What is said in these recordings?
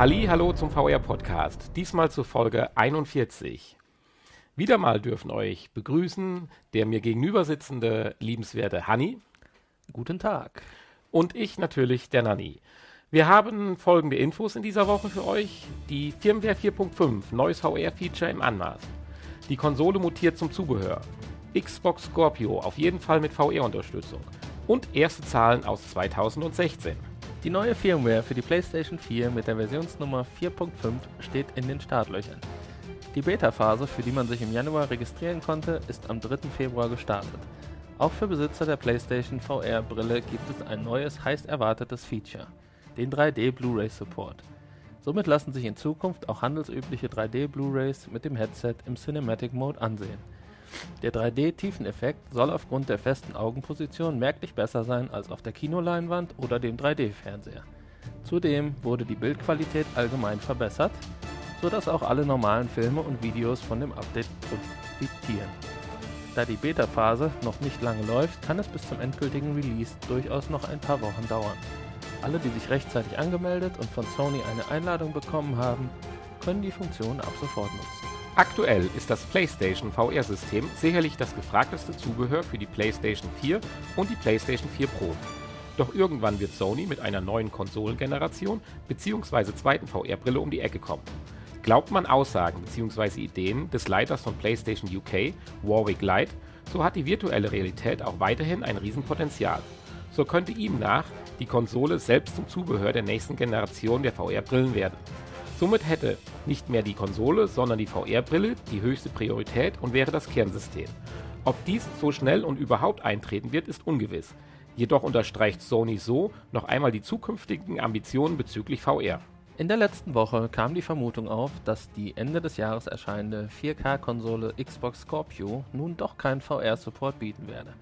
Halli, hallo zum VR-Podcast. Diesmal zur Folge 41. Wieder mal dürfen euch begrüßen der mir gegenüber sitzende liebenswerte Hanni. Guten Tag. Und ich natürlich, der Nanni. Wir haben folgende Infos in dieser Woche für euch. Die Firmware 4.5, neues VR-Feature im Anmaß. Die Konsole mutiert zum Zubehör. Xbox Scorpio, auf jeden Fall mit VR-Unterstützung. Und erste Zahlen aus 2016. Die neue Firmware für die PlayStation 4 mit der Versionsnummer 4.5 steht in den Startlöchern. Die Beta-Phase, für die man sich im Januar registrieren konnte, ist am 3. Februar gestartet. Auch für Besitzer der PlayStation VR-Brille gibt es ein neues, heiß erwartetes Feature, den 3D Blu-ray Support. Somit lassen sich in Zukunft auch handelsübliche 3D Blu-rays mit dem Headset im Cinematic Mode ansehen. Der 3D-Tiefeneffekt soll aufgrund der festen Augenposition merklich besser sein als auf der Kinoleinwand oder dem 3D-Fernseher. Zudem wurde die Bildqualität allgemein verbessert, sodass auch alle normalen Filme und Videos von dem Update profitieren. Da die Beta-Phase noch nicht lange läuft, kann es bis zum endgültigen Release durchaus noch ein paar Wochen dauern. Alle, die sich rechtzeitig angemeldet und von Sony eine Einladung bekommen haben, können die Funktion ab sofort nutzen. Aktuell ist das PlayStation VR-System sicherlich das gefragteste Zubehör für die PlayStation 4 und die PlayStation 4 Pro. Doch irgendwann wird Sony mit einer neuen Konsolengeneration bzw. zweiten VR-Brille um die Ecke kommen. Glaubt man Aussagen bzw. Ideen des Leiters von PlayStation UK, Warwick Light, so hat die virtuelle Realität auch weiterhin ein Riesenpotenzial. So könnte ihm nach die Konsole selbst zum Zubehör der nächsten Generation der VR-Brillen werden. Somit hätte nicht mehr die Konsole, sondern die VR-Brille die höchste Priorität und wäre das Kernsystem. Ob dies so schnell und überhaupt eintreten wird, ist ungewiss. Jedoch unterstreicht Sony so noch einmal die zukünftigen Ambitionen bezüglich VR. In der letzten Woche kam die Vermutung auf, dass die Ende des Jahres erscheinende 4K-Konsole Xbox Scorpio nun doch keinen VR-Support bieten werde.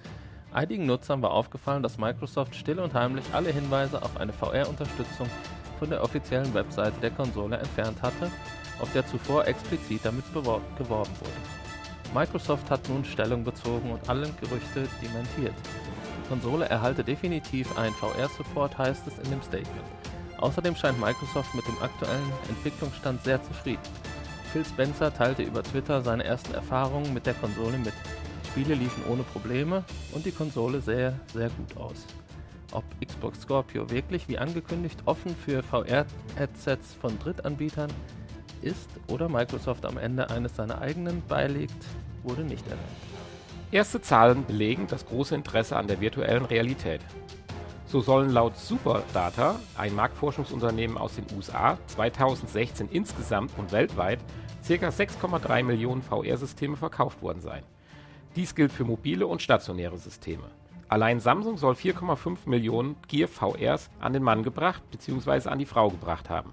Einigen Nutzern war aufgefallen, dass Microsoft still und heimlich alle Hinweise auf eine VR-Unterstützung von der offiziellen Webseite der Konsole entfernt hatte, auf der zuvor explizit damit geworben wurde. Microsoft hat nun Stellung bezogen und alle Gerüchte dementiert. Die Konsole erhalte definitiv einen VR-Support, heißt es in dem Statement. Außerdem scheint Microsoft mit dem aktuellen Entwicklungsstand sehr zufrieden. Phil Spencer teilte über Twitter seine ersten Erfahrungen mit der Konsole mit. Spiele liefen ohne Probleme und die Konsole sähe sehr gut aus ob Xbox Scorpio wirklich wie angekündigt offen für VR-Headsets von Drittanbietern ist oder Microsoft am Ende eines seiner eigenen beilegt, wurde nicht erwähnt. Erste Zahlen belegen das große Interesse an der virtuellen Realität. So sollen laut Superdata, ein Marktforschungsunternehmen aus den USA, 2016 insgesamt und weltweit ca. 6,3 Millionen VR-Systeme verkauft worden sein. Dies gilt für mobile und stationäre Systeme. Allein Samsung soll 4,5 Millionen Gear VRs an den Mann gebracht bzw. an die Frau gebracht haben.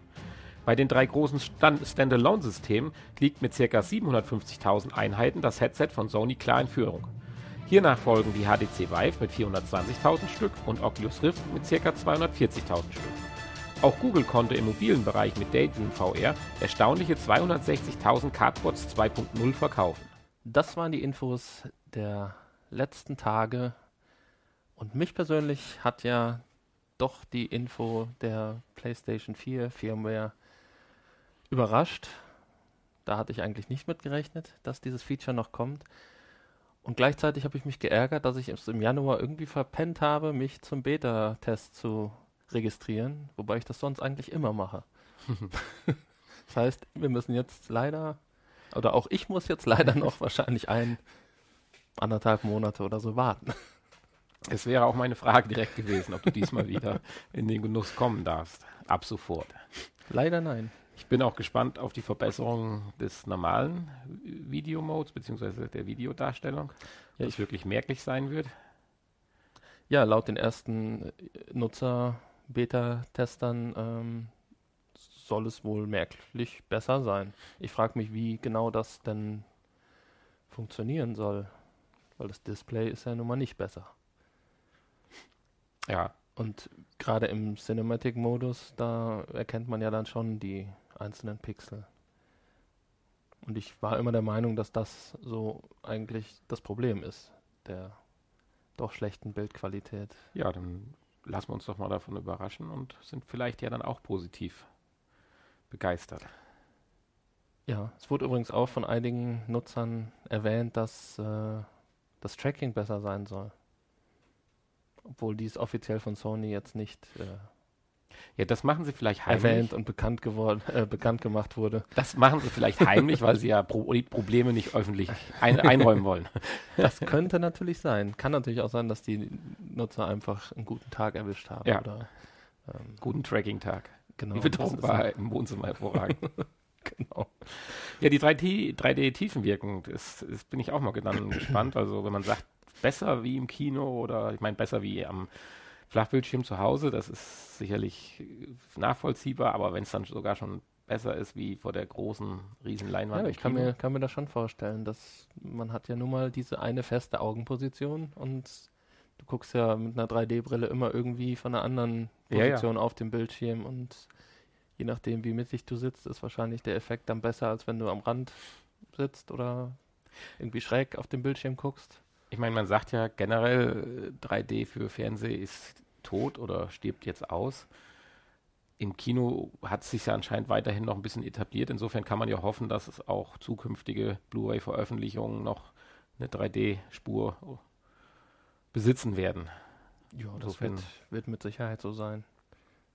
Bei den drei großen Standalone-Systemen liegt mit ca. 750.000 Einheiten das Headset von Sony klar in Führung. Hiernach folgen die HTC Vive mit 420.000 Stück und Oculus Rift mit ca. 240.000 Stück. Auch Google konnte im mobilen Bereich mit Daydream VR erstaunliche 260.000 Cardboards 2.0 verkaufen. Das waren die Infos der letzten Tage und mich persönlich hat ja doch die Info der PlayStation 4 Firmware überrascht. Da hatte ich eigentlich nicht mit gerechnet, dass dieses Feature noch kommt. Und gleichzeitig habe ich mich geärgert, dass ich es im Januar irgendwie verpennt habe, mich zum Beta-Test zu registrieren, wobei ich das sonst eigentlich immer mache. das heißt, wir müssen jetzt leider, oder auch ich muss jetzt leider noch wahrscheinlich ein, anderthalb Monate oder so warten. Es wäre auch meine Frage direkt gewesen, ob du diesmal wieder in den Genuss kommen darfst. Ab sofort. Leider nein. Ich bin auch gespannt auf die Verbesserung des normalen Videomodes beziehungsweise der Videodarstellung, ja, das wirklich merklich sein wird. Ja, laut den ersten Nutzer-Beta-Testern ähm, soll es wohl merklich besser sein. Ich frage mich, wie genau das denn funktionieren soll, weil das Display ist ja nun mal nicht besser. Ja. Und gerade im Cinematic-Modus, da erkennt man ja dann schon die einzelnen Pixel. Und ich war immer der Meinung, dass das so eigentlich das Problem ist, der doch schlechten Bildqualität. Ja, dann lassen wir uns doch mal davon überraschen und sind vielleicht ja dann auch positiv begeistert. Ja, es wurde übrigens auch von einigen Nutzern erwähnt, dass äh, das Tracking besser sein soll. Obwohl dies offiziell von Sony jetzt nicht äh, Ja, das machen sie vielleicht heimlich. erwähnt und bekannt geworden, äh, bekannt gemacht wurde. Das machen sie vielleicht heimlich, weil sie ja Pro Probleme nicht öffentlich ein einräumen wollen. Das könnte natürlich sein. Kann natürlich auch sein, dass die Nutzer einfach einen guten Tag erwischt haben. Ja. Oder, ähm, Guten Tracking-Tag. genau. Die das Beton ist- war im Wohnzimmer hervorragend. Genau. ja, die 3D 3D-Tiefenwirkung, das, das bin ich auch mal gespannt. Also wenn man sagt, besser wie im Kino oder ich meine besser wie am Flachbildschirm zu Hause, das ist sicherlich nachvollziehbar, aber wenn es dann sogar schon besser ist wie vor der großen riesen Leinwand. Ja, ich kann mir, kann mir das schon vorstellen, dass man hat ja nun mal diese eine feste Augenposition und du guckst ja mit einer 3D-Brille immer irgendwie von einer anderen Ja, ja. Position auf dem Bildschirm und je nachdem, wie mittig du sitzt, ist wahrscheinlich der Effekt dann besser, als wenn du am Rand sitzt oder irgendwie schräg auf dem Bildschirm guckst. Ich meine, man sagt ja generell, äh, 3D für Fernsehen ist tot oder stirbt jetzt aus. Im Kino hat es sich ja anscheinend weiterhin noch ein bisschen etabliert. Insofern kann man ja hoffen, dass es auch zukünftige Blu-ray-Veröffentlichungen noch eine 3D-Spur besitzen werden. Ja, das wird, wird mit Sicherheit so sein.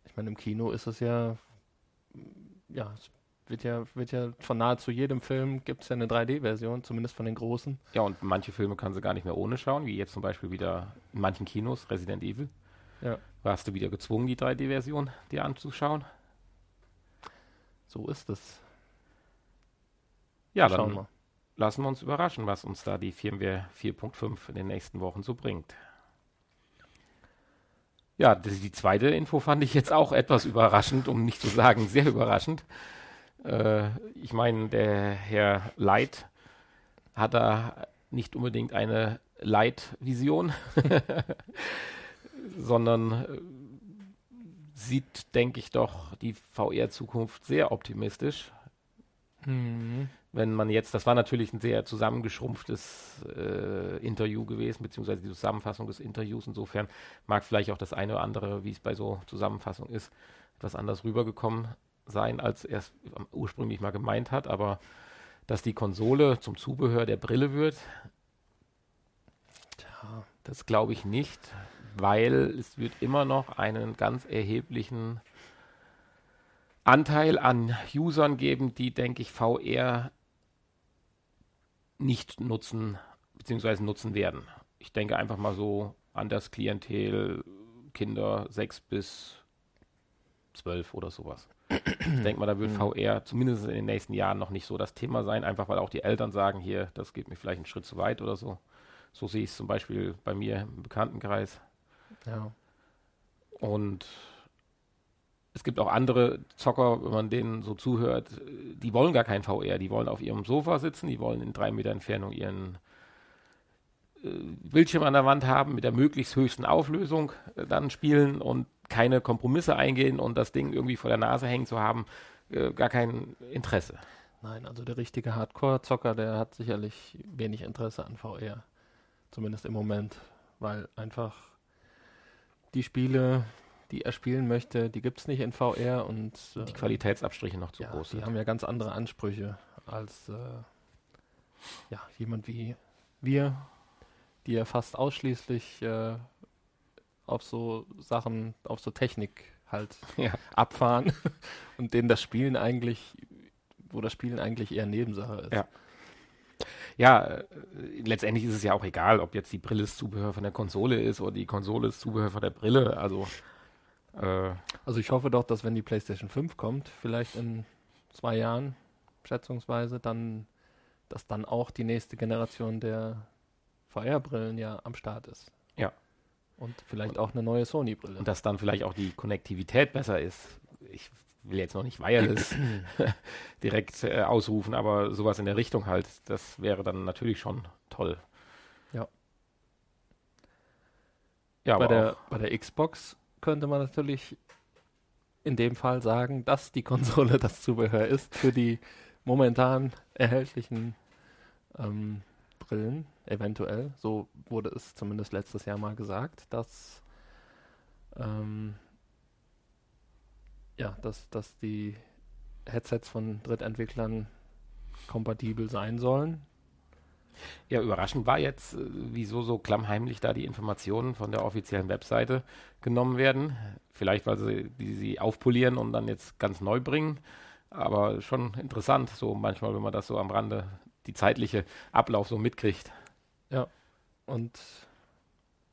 Ich meine, im Kino ist es ja, ja, es wird ja, wird ja von nahezu jedem Film gibt es ja eine 3D-Version, zumindest von den großen. Ja, und manche Filme kann sie gar nicht mehr ohne schauen, wie jetzt zum Beispiel wieder in manchen Kinos Resident Evil. Ja. Warst du wieder gezwungen, die 3D-Version dir anzuschauen? So ist es. Ja, Schauen dann wir. lassen wir uns überraschen, was uns da die Firmware 4.5 in den nächsten Wochen so bringt. Ja, die, zweite Info fand ich jetzt auch etwas überraschend, um nicht zu sagen sehr überraschend. Äh, ich meine, der Herr Light hat da nicht unbedingt eine Light-Vision, sondern äh, sieht, denke ich, doch die VR-Zukunft sehr optimistisch Mhm. wenn man jetzt, das war natürlich ein sehr zusammengeschrumpftes äh, Interview gewesen, beziehungsweise die Zusammenfassung des Interviews. Insofern mag vielleicht auch das eine oder andere, wie es bei so Zusammenfassungen ist, etwas anders rübergekommen sein, als er es ursprünglich mal gemeint hat. Aber dass die Konsole zum Zubehör der Brille wird, das glaube ich nicht, weil es wird immer noch einen ganz erheblichen Anteil an Usern geben, die, denke ich, VR nicht nutzen bzw. nutzen werden. Ich denke einfach mal so an das Klientel Kinder 6 bis 12 oder sowas. Ich denke mal, da wird Mhm. VR zumindest in den nächsten Jahren noch nicht so das Thema sein, einfach weil auch die Eltern sagen, hier, das geht mir vielleicht einen Schritt zu weit oder so. So sehe ich es zum Beispiel bei mir im Bekanntenkreis. ja. Und es gibt auch andere Zocker, wenn man denen so zuhört, die wollen gar kein VR, die wollen auf ihrem Sofa sitzen, die wollen in drei Meter Entfernung ihren äh, Bildschirm an der Wand haben, mit der möglichst höchsten Auflösung äh, dann spielen und keine Kompromisse eingehen und das Ding irgendwie vor der Nase hängen zu haben, äh, gar kein Interesse. Nein, also der richtige Hardcore-Zocker, der hat sicherlich wenig Interesse an VR. Zumindest im Moment, weil einfach die Spiele, die er spielen möchte, die gibt es nicht in VR und äh, Die Qualitätsabstriche noch zu ja, groß die sind. haben ja ganz andere Ansprüche als äh, ja, jemand wie wir, die ja fast ausschließlich äh, auf so Sachen, auf so Technik halt Ja. abfahren und denen das Spielen eigentlich, wo das Spielen eigentlich eher Nebensache ist. Ja. Ja, äh, letztendlich ist es ja auch egal, ob jetzt die Brille das Zubehör von der Konsole ist oder die Konsole das Zubehör von der Brille. Also äh, Also ich hoffe doch, dass wenn die PlayStation 5 kommt, vielleicht in zwei Jahren, schätzungsweise, dann, dass dann auch die nächste Generation der VR-Brillen ja am Start ist. Ja. Und vielleicht auch eine neue Sony-Brille. und dass dann vielleicht auch die Konnektivität besser ist. Ich will jetzt noch nicht Wireless direkt äh, ausrufen, aber sowas in der Richtung halt, das wäre dann natürlich schon toll. Ja. Ja, bei, aber der, auch, bei der Xbox könnte man natürlich in dem Fall sagen, dass die Konsole das Zubehör ist für die momentan erhältlichen ähm, Brillen, eventuell. So wurde es zumindest letztes Jahr mal gesagt, dass ähm, ja, dass, dass die Headsets von Drittentwicklern kompatibel sein sollen. Ja, überraschend war jetzt, äh, wieso so klammheimlich da die Informationen von der offiziellen Webseite genommen werden. Vielleicht, weil sie die sie aufpolieren und dann jetzt ganz neu bringen. Aber schon interessant, so manchmal, wenn man das so am Rande, die zeitliche Ablauf so mitkriegt. Ja. Und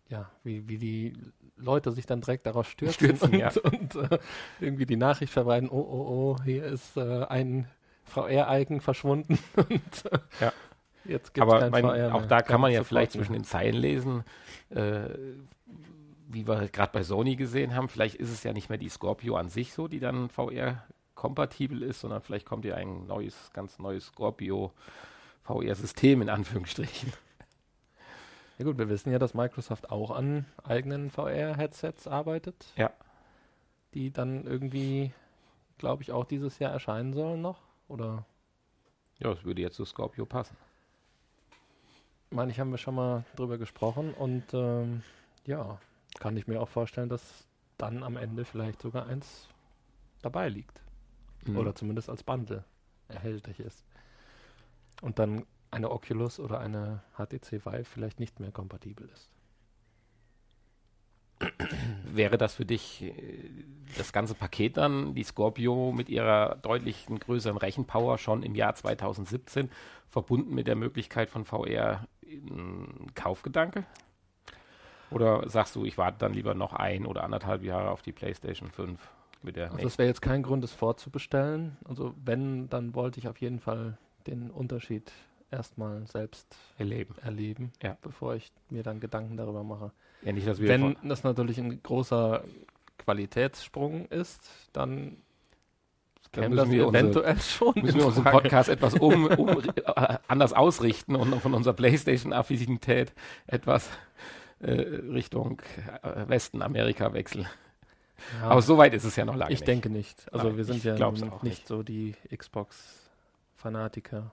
ja, wie, wie die Leute sich dann direkt darauf stürzen, Stürzen, und, ja. und äh, irgendwie die Nachricht verbreiten, oh, oh, oh, hier ist äh, ein VR-Icon verschwunden und äh, Ja. Jetzt gibt es Aber mein, auch da kann man ja vielleicht zwischen den Zeilen lesen, äh, wie wir gerade bei Sony gesehen haben. Vielleicht ist es ja nicht mehr die Scorpio an sich so, die dann VR-kompatibel ist, sondern vielleicht kommt ja ein neues, ganz neues Scorpio VR-System in Anführungsstrichen. Ja gut, wir wissen ja, dass Microsoft auch an eigenen VR-Headsets arbeitet. Ja. Die dann irgendwie, glaube ich, auch dieses Jahr erscheinen sollen noch. Oder, Ja, das würde jetzt zu Scorpio passen. Meine ich, haben wir schon mal drüber gesprochen. Und ähm, ja, kann ich mir auch vorstellen, dass dann am Ende vielleicht sogar eins dabei liegt. Mhm. Oder zumindest als Bundle erhältlich ist. Und dann eine Oculus oder eine HTC Vive vielleicht nicht mehr kompatibel ist. Wäre das für dich äh, das ganze Paket dann, die Scorpio mit ihrer deutlichen größeren Rechenpower schon im Jahr 2017, verbunden mit der Möglichkeit von VR, ein Kaufgedanke? Oder sagst du, ich warte dann lieber noch ein oder anderthalb Jahre auf die PlayStation 5 mit der Also das wäre jetzt kein Grund, es vorzubestellen. Also wenn, dann wollte ich auf jeden Fall den Unterschied erstmal selbst erleben? erleben, Ja. bevor ich mir dann Gedanken darüber mache. Ja, nicht, dass wir Wenn das natürlich ein großer Qualitätssprung ist, dann Müssen das wir unsere- eventuell schon müssen wir unseren. Podcast etwas um, um, äh, anders ausrichten und von unserer PlayStation-Affinität etwas äh, Richtung äh, Westen Amerika wechseln. Ja, Aber so weit ist es ja noch lange ich nicht. denke nicht. Also Nein, wir sind ich ja nicht, nicht. so die Xbox-Fanatiker.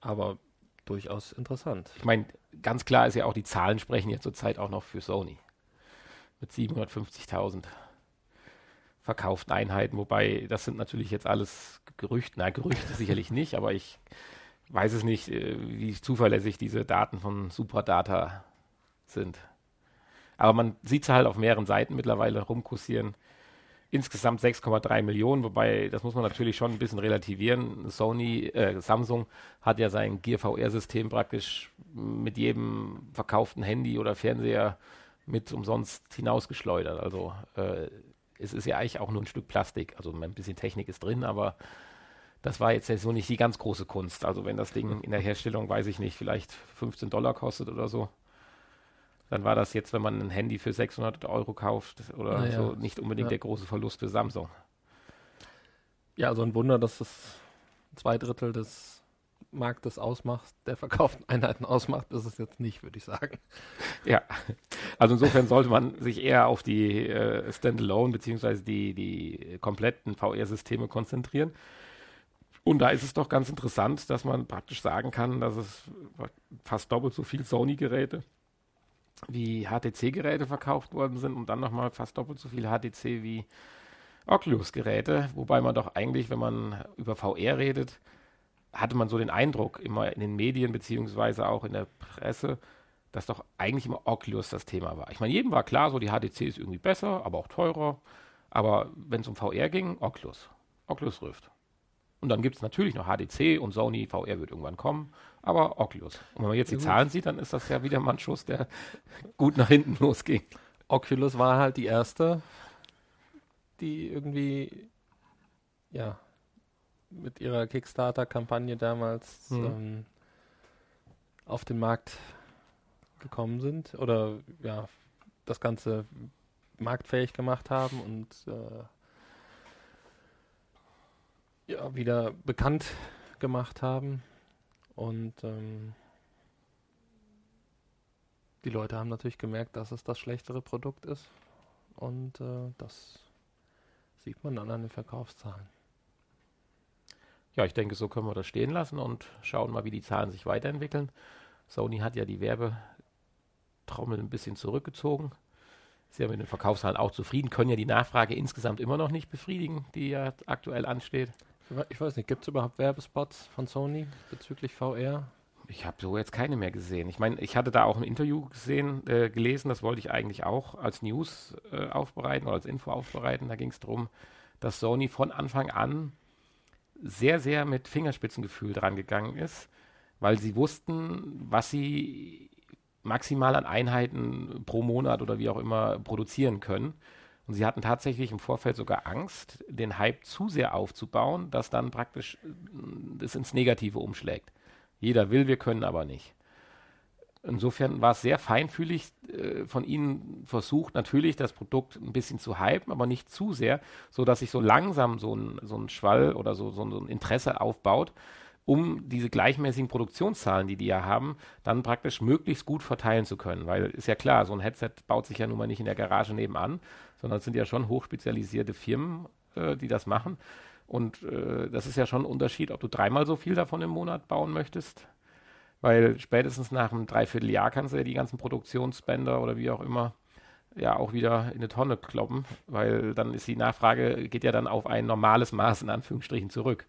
Aber durchaus interessant. Ich meine, ganz klar ist ja auch, die Zahlen sprechen ja zurzeit auch noch für Sony. Mit 750.000 verkauften Einheiten, wobei das sind natürlich jetzt alles Gerüchte. Nein, Gerüchte sicherlich nicht, aber ich weiß es nicht, äh, wie zuverlässig diese Daten von Superdata sind. Aber man sieht es halt auf mehreren Seiten mittlerweile rumkursieren. Insgesamt 6,3 Millionen, wobei das muss man natürlich schon ein bisschen relativieren. Sony, äh, Samsung hat ja sein Gear VR-System praktisch mit jedem verkauften Handy oder Fernseher mit umsonst hinausgeschleudert. Also äh, es ist ja eigentlich auch nur ein Stück Plastik. Also ein bisschen Technik ist drin, aber das war jetzt so nicht die ganz große Kunst. Also wenn das Ding in der Herstellung, weiß ich nicht, vielleicht 15 Dollar kostet oder so, dann war das jetzt, wenn man ein Handy für 600 Euro kauft oder Naja, so, nicht unbedingt ja. der große Verlust für Samsung. Ja, also ein Wunder, dass es zwei Drittel des Marktes ausmacht, der verkauften Einheiten ausmacht, ist es jetzt nicht, würde ich sagen. Ja, also insofern sollte man sich eher auf die äh, Standalone beziehungsweise die, die kompletten VR-Systeme konzentrieren. Und da ist es doch ganz interessant, dass man praktisch sagen kann, dass es fast doppelt so viel Sony-Geräte wie HTC-Geräte verkauft worden sind und dann nochmal fast doppelt so viel HTC wie Oculus-Geräte, wobei man doch eigentlich, wenn man über VR redet, hatte man so den Eindruck, immer in den Medien beziehungsweise auch in der Presse, dass doch eigentlich immer Oculus das Thema war. Ich meine, jedem war klar, so die HTC ist irgendwie besser, aber auch teurer. Aber wenn es um VR ging, Oculus. Oculus Rift. Und dann gibt es natürlich noch HTC und Sony VR wird irgendwann kommen, aber Oculus. Und wenn man jetzt die. Zahlen sieht, dann ist das ja wieder mal ein Schuss, der gut nach hinten losging. Oculus war halt die erste, die irgendwie, ja, mit ihrer Kickstarter-Kampagne damals Mhm. ähm, auf den Markt gekommen sind oder ja, das Ganze marktfähig gemacht haben und äh, ja, wieder bekannt gemacht haben. Und ähm, die Leute haben natürlich gemerkt, dass es das schlechtere Produkt ist. Und äh, das sieht man dann an den Verkaufszahlen. Ja, ich denke, so können wir das stehen lassen und schauen mal, wie die Zahlen sich weiterentwickeln. Sony hat ja die Werbetrommel ein bisschen zurückgezogen. ist ja mit den Verkaufszahlen auch zufrieden, können ja die Nachfrage insgesamt immer noch nicht befriedigen, die ja aktuell ansteht. Ich weiß nicht, gibt es überhaupt Werbespots von Sony bezüglich VR? Ich habe so jetzt keine mehr gesehen. Ich meine, ich hatte da auch ein Interview gesehen, äh, gelesen, das wollte ich eigentlich auch als News äh, aufbereiten oder als Info aufbereiten. Da ging es darum, dass Sony von Anfang an sehr, sehr mit Fingerspitzengefühl dran gegangen ist, weil sie wussten, was sie maximal an Einheiten pro Monat oder wie auch immer produzieren können. Und sie hatten tatsächlich im Vorfeld sogar Angst, den Hype zu sehr aufzubauen, dass dann praktisch äh, das ins Negative umschlägt. Jeder will, wir können aber nicht. Insofern war es sehr feinfühlig äh, von Ihnen versucht, natürlich das Produkt ein bisschen zu hypen, aber nicht zu sehr, sodass sich so langsam so ein, so ein Schwall oder so, so ein Interesse aufbaut, um diese gleichmäßigen Produktionszahlen, die die ja haben, dann praktisch möglichst gut verteilen zu können. Weil ist ja klar, so ein Headset baut sich ja nun mal nicht in der Garage nebenan, sondern es sind ja schon hochspezialisierte Firmen, äh, die das machen. Und äh, das ist ja schon ein Unterschied, ob du dreimal so viel davon im Monat bauen möchtest. Weil spätestens nach einem Dreivierteljahr kannst du ja die ganzen Produktionsbänder oder wie auch immer ja auch wieder in eine Tonne kloppen, weil dann ist die Nachfrage, geht ja dann auf ein normales Maß in Anführungsstrichen zurück.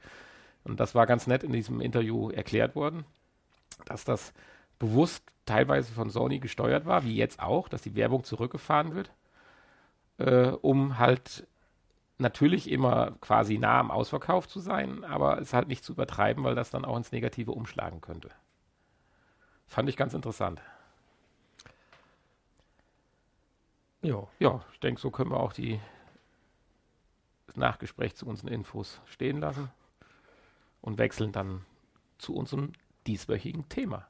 Und das war ganz nett in diesem Interview erklärt worden, dass das bewusst teilweise von Sony gesteuert war, wie jetzt auch, dass die Werbung zurückgefahren wird, äh, um halt natürlich immer quasi nah am Ausverkauf zu sein, aber es halt nicht zu übertreiben, weil das dann auch ins Negative umschlagen könnte. Fand ich ganz interessant. Ja. Ja, ich denke, so können wir auch die das Nachgespräch zu unseren Infos stehen lassen und wechseln dann zu unserem dieswöchigen Thema.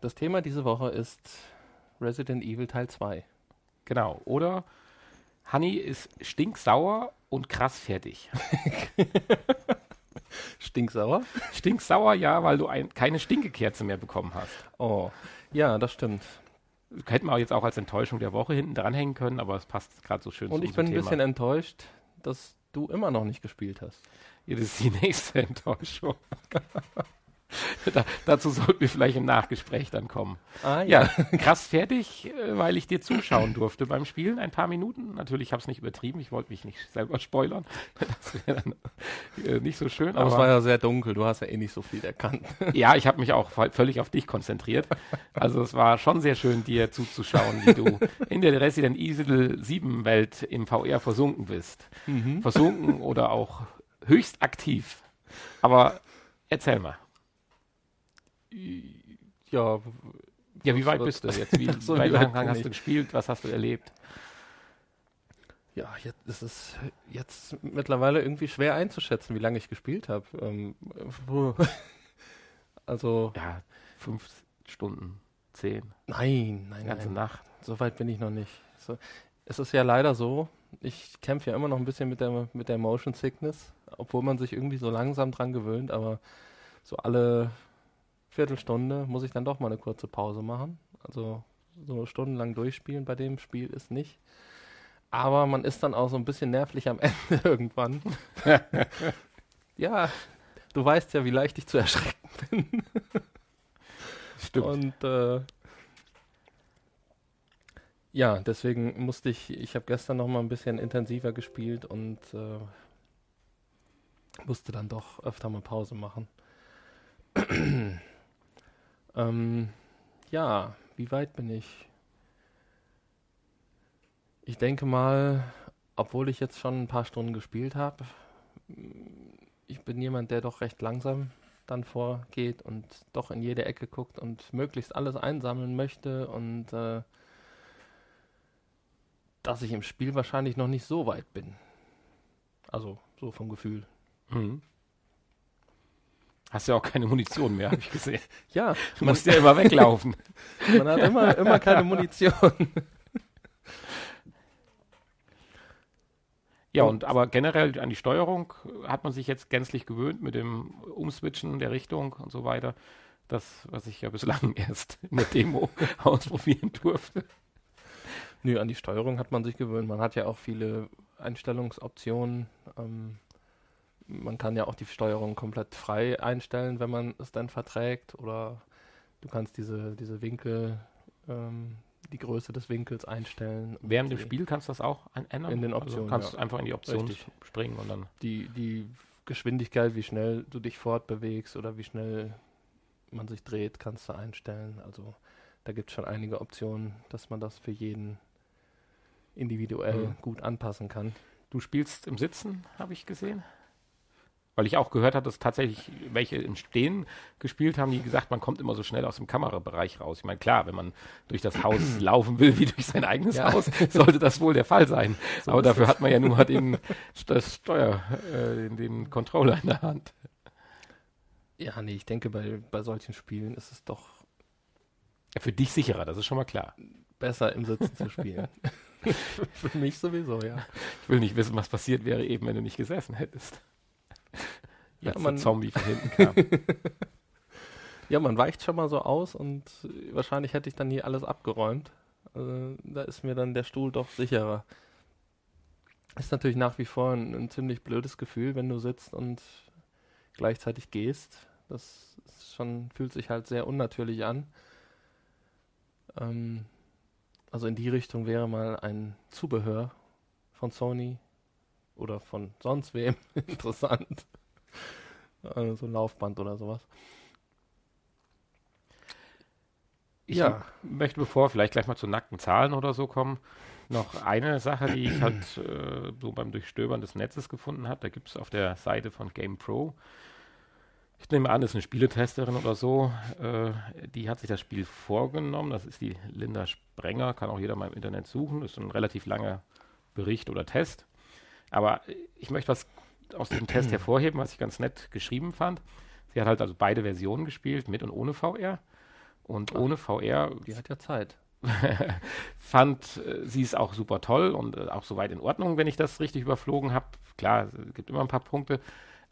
Das Thema diese Woche ist Resident Evil Teil 2. Genau, oder Honey ist stinksauer und krass fertig. stinksauer? Stinksauer, ja, weil du ein, keine Stinkekerze mehr bekommen hast. Oh, ja, das stimmt. Hätten wir jetzt auch als Enttäuschung der Woche hinten dranhängen können, aber es passt gerade so schön Und ich bin ein bisschen enttäuscht, dass du immer noch nicht gespielt hast. Ja, das ist die nächste Enttäuschung. da, dazu sollten wir vielleicht im Nachgespräch dann kommen. Ah, ja. ja. krass fertig, äh, weil ich dir zuschauen durfte beim Spielen. Ein paar Minuten. Natürlich habe ich es nicht übertrieben. Ich wollte mich nicht selber spoilern. Das wäre dann äh, nicht so schön. Aber, aber, es war ja sehr dunkel. Du hast ja eh nicht so viel erkannt. ja, ich habe mich auch völlig auf dich konzentriert. Also es war schon sehr schön, dir zuzuschauen, wie du in der Resident Evil 7 Welt im VR versunken bist. Mhm. Versunken oder auch höchst aktiv. Aber erzähl mal. Ja. Ja, wie weit bist du jetzt? Wie, so, wie weit lang hast du gespielt? Was hast du erlebt? Ja, jetzt ist es jetzt mittlerweile irgendwie schwer einzuschätzen, wie lange ich gespielt habe. Ähm, also. Ja, fünf Stunden, zehn. Nein, nein, Die ganze nein. Nacht. So weit bin ich noch nicht. So, es ist ja leider so, ich kämpfe ja immer noch ein bisschen mit der, mit der Motion Sickness, obwohl man sich irgendwie so langsam dran gewöhnt, aber so alle Viertelstunde muss ich dann doch mal eine kurze Pause machen. Also so stundenlang durchspielen bei dem Spiel ist nicht. Aber man ist dann auch so ein bisschen nervlich am Ende irgendwann. ja, du weißt ja, wie leicht ich zu erschrecken bin. Stimmt. Und äh, ja, deswegen musste ich, ich habe gestern noch mal ein bisschen intensiver gespielt und äh, musste dann doch öfter mal Pause machen. Ähm, ja, wie weit bin ich? Ich denke mal, obwohl ich jetzt schon ein paar Stunden gespielt habe, ich bin jemand, der doch recht langsam dann vorgeht und doch in jede Ecke guckt und möglichst alles einsammeln möchte und äh, dass ich im Spiel wahrscheinlich noch nicht so weit bin. Also so vom Gefühl. Mhm. Hast ja auch keine Munition mehr, habe ich gesehen. ja. Du musst ja immer weglaufen. man hat immer, immer keine Munition. Ja, und aber generell an die Steuerung hat man sich jetzt gänzlich gewöhnt mit dem Umswitchen der Richtung und so weiter. Das, was ich ja bislang erst in der Demo ausprobieren durfte. Nö, an die Steuerung hat man sich gewöhnt. Man hat ja auch viele Einstellungsoptionen. Ähm, man kann ja auch die Steuerung komplett frei einstellen, wenn man es dann verträgt. Oder du kannst diese, diese Winkel, ähm, die Größe des Winkels einstellen. Während dem Spiel kannst du das auch ändern? In den Optionen. Also kannst ja. einfach in die Option Richtig. springen und dann. Die, die Geschwindigkeit, wie schnell du dich fortbewegst oder wie schnell man sich dreht, kannst du einstellen. Also da gibt es schon einige Optionen, dass man das für jeden individuell Mhm. gut anpassen kann. Du spielst im Sitzen, habe ich gesehen. Weil ich auch gehört habe, dass tatsächlich welche im Stehen gespielt haben, die gesagt, man kommt immer so schnell aus dem Kamerabereich raus. Ich meine, klar, wenn man durch das Haus laufen will, wie durch sein eigenes Ja. Haus, sollte das wohl der Fall sein. So Aber dafür es. hat man ja nur mal den, das Steuer, äh, den, Controller in der Hand. Ja, nee, ich denke, bei, bei solchen Spielen ist es doch für dich sicherer, das ist schon mal klar. besser im Sitzen zu spielen. Für mich sowieso, ja. Ich will nicht wissen, was passiert wäre eben, wenn du nicht gesessen hättest. Ja, Als der man- Zombie von hinten kam. Ja, man weicht schon mal so aus und wahrscheinlich hätte ich dann hier alles abgeräumt. Also, da ist mir dann der Stuhl doch sicherer. Ist natürlich nach wie vor ein, ein ziemlich blödes Gefühl, wenn du sitzt und gleichzeitig gehst. Das schon, fühlt sich halt sehr unnatürlich an. Ähm, also in die Richtung wäre mal ein Zubehör von Sony oder von sonst wem interessant. Also so ein Laufband oder sowas. Ich Ja. möchte, bevor vielleicht gleich mal zu nackten Zahlen oder so kommen, noch eine Sache, die ich halt äh, so beim Durchstöbern des Netzes gefunden habe. Da gibt es auf der Seite von GamePro, ich nehme an, das ist eine Spieletesterin oder so, äh, die hat sich das Spiel vorgenommen. Das ist die Linda Sprenger, kann auch jeder mal im Internet suchen. Das ist ein relativ langer Bericht oder Test. Aber ich möchte was aus diesem Test hervorheben, was ich ganz nett geschrieben fand. Sie hat halt also beide Versionen gespielt, mit und ohne VR. Und Ach. ohne VR Die hat ja Zeit. fand äh, sie es auch super toll und äh, auch soweit in Ordnung, wenn ich das richtig überflogen habe. Klar, es gibt immer ein paar Punkte.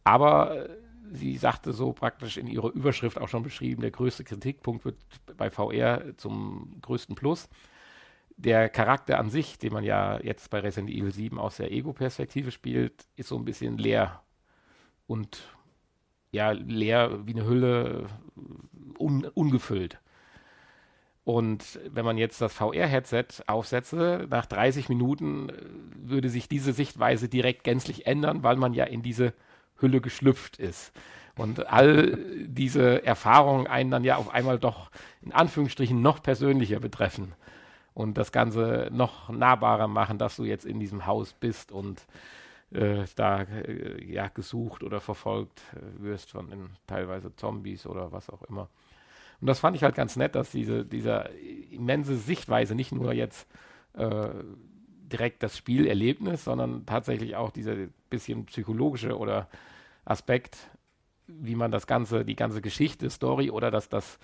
Aber äh, sie sagte so praktisch in ihrer Überschrift auch schon beschrieben, der größte Kritikpunkt wird bei VR zum größten Plus. Der Charakter an sich, den man ja jetzt bei Resident Evil 7 aus der Ego-Perspektive spielt, ist so ein bisschen leer und ja, leer wie eine Hülle, un, ungefüllt. Und wenn man jetzt das VR-Headset aufsetze, nach 30 Minuten äh, würde sich diese Sichtweise direkt gänzlich ändern, weil man ja in diese Hülle geschlüpft ist. Und all diese Erfahrungen einen dann ja auf einmal doch in Anführungsstrichen noch persönlicher betreffen und das Ganze noch nahbarer machen, dass du jetzt in diesem Haus bist und äh, da äh, ja gesucht oder verfolgt äh, wirst von den teilweise Zombies oder was auch immer. Und das fand ich halt ganz nett, dass diese, dieser immense Sichtweise nicht nur jetzt äh, direkt das Spielerlebnis, sondern tatsächlich auch dieser bisschen psychologische oder Aspekt, wie man das Ganze, die ganze Geschichte, Story oder das, das,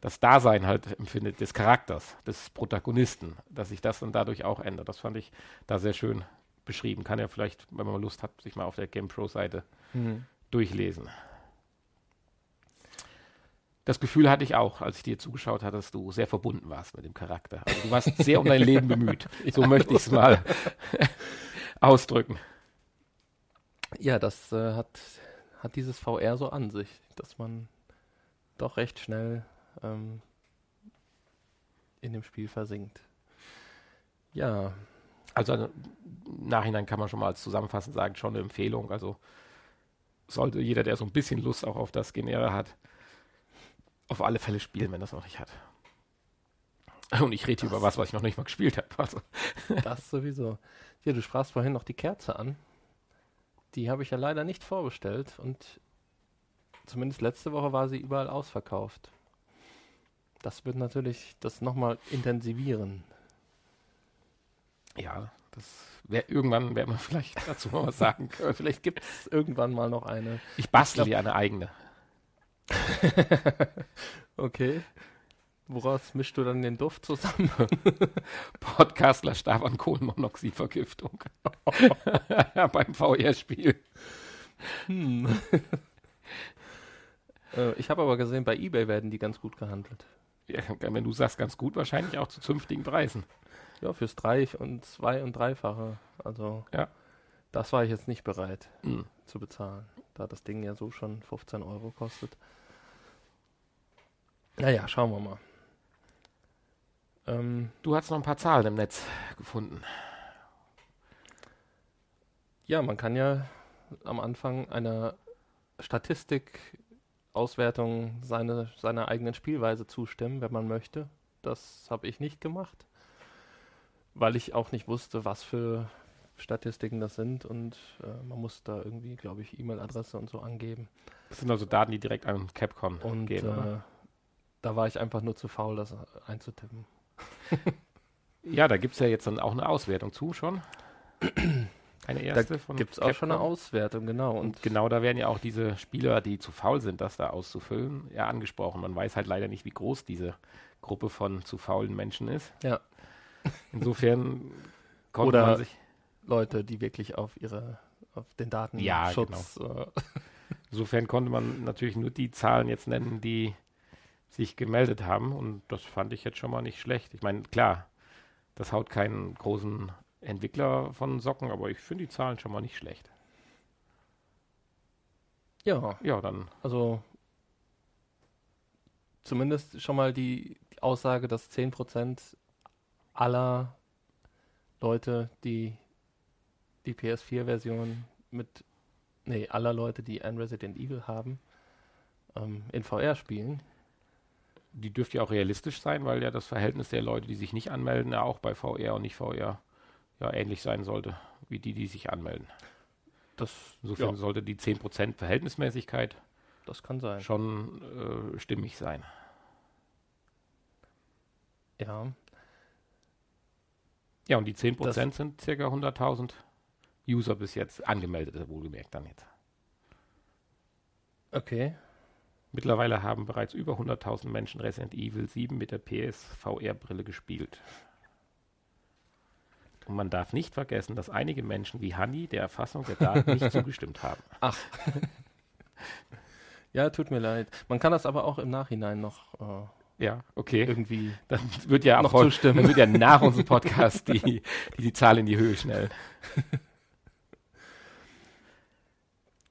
das Dasein halt empfindet, des Charakters, des Protagonisten, dass sich das dann dadurch auch ändert. Das fand ich da sehr schön beschrieben. Kann ja vielleicht, wenn man mal Lust hat, sich mal auf der GamePro-Seite durchlesen. Das Gefühl hatte ich auch, als ich dir zugeschaut hatte, dass du sehr verbunden warst mit dem Charakter. Also du warst sehr um dein Leben bemüht. So möchte ich es mal ausdrücken. Ja, das äh, hat, hat dieses VR so an sich, dass man doch recht schnell ähm, in dem Spiel versinkt. Ja, Also im Nachhinein kann man schon mal als zusammenfassend sagen, schon eine Empfehlung. Also sollte jeder, der so ein bisschen Lust auch auf das Genere hat, auf alle Fälle spielen, wenn das noch nicht hat. Und ich rede hier über was, was ich noch nicht mal gespielt habe. Also, das sowieso. Ja, du sprachst vorhin noch die Kerze an. Die habe ich ja leider nicht vorbestellt und zumindest letzte Woche war sie überall ausverkauft. Das wird natürlich das nochmal intensivieren. ja, das wäre irgendwann, werden wir vielleicht dazu mal was sagen können. Vielleicht gibt es irgendwann mal noch eine. Ich bastel Ich dir eine eigene. Okay. Woraus mischst du dann den Duft zusammen? Podcastler starb an Kohlenmonoxidvergiftung. Beim VR-Spiel. Hm. äh, ich habe aber gesehen, bei eBay werden die ganz gut gehandelt. Ja, wenn du sagst, ganz gut, wahrscheinlich auch zu zünftigen Preisen. Ja, fürs Drei- und Zwei- und Dreifache. Also, Ja. das war ich jetzt nicht bereit Hm. zu bezahlen. da das Ding ja so schon 15 Euro kostet. Naja, schauen wir mal. Ähm, du hast noch ein paar Zahlen im Netz gefunden. Ja, man kann ja am Anfang einer Statistikauswertung seine, seiner eigenen Spielweise zustimmen, wenn man möchte. Das habe ich nicht gemacht, weil ich auch nicht wusste, was für Statistiken das sind und äh, man muss da irgendwie, glaube ich, E-Mail-Adresse und so angeben. Das sind also Daten, die direkt an Capcom und, gehen. Äh, da war ich einfach nur zu faul, das einzutippen. ja, da gibt es ja jetzt dann auch eine Auswertung zu schon. Eine erste da gibt es auch schon eine Auswertung, genau. Und, und, genau da werden ja auch diese Spieler, die zu faul sind, das da auszufüllen, ja angesprochen. Man weiß halt leider nicht, wie groß diese Gruppe von zu faulen Menschen ist. Ja. Insofern konnte Oder man sich Leute, die wirklich auf ihre auf den Datenschutz. Ja, genau. Insofern konnte man natürlich nur die Zahlen jetzt nennen, die sich gemeldet haben. Und das fand ich jetzt schon mal nicht schlecht. Ich meine, klar, das haut keinen großen Entwickler von Socken, aber ich finde die Zahlen schon mal nicht schlecht. Ja. Ja, dann. Also zumindest schon mal die, die Aussage, dass 10% aller Leute, die die PS4-Version mit, nee, aller Leute, die ein Resident Evil haben, ähm, in VR spielen. Die dürfte ja auch realistisch sein, weil ja das Verhältnis der Leute, die sich nicht anmelden, ja auch bei VR und nicht VR ja ähnlich sein sollte, wie die, die sich anmelden. Das, Insofern ja. sollte die 10% Verhältnismäßigkeit das kann sein. schon äh, stimmig sein. Ja. Ja, und die 10% das sind ca. 100.000 User bis jetzt angemeldet, wohlgemerkt dann jetzt. Okay. Mittlerweile haben bereits über 100.000 Menschen Resident Evil 7 mit der PSVR-Brille gespielt. Und man darf nicht vergessen, dass einige Menschen wie Hanni der Erfassung der Daten nicht zugestimmt haben. Ach. ja, tut mir leid. Man kann das aber auch im Nachhinein noch. Äh, ja, okay. Irgendwie. Dann wird ja noch zustimmen. Dann wird ja nach unserem Podcast die, die, die Zahl in die Höhe schnell.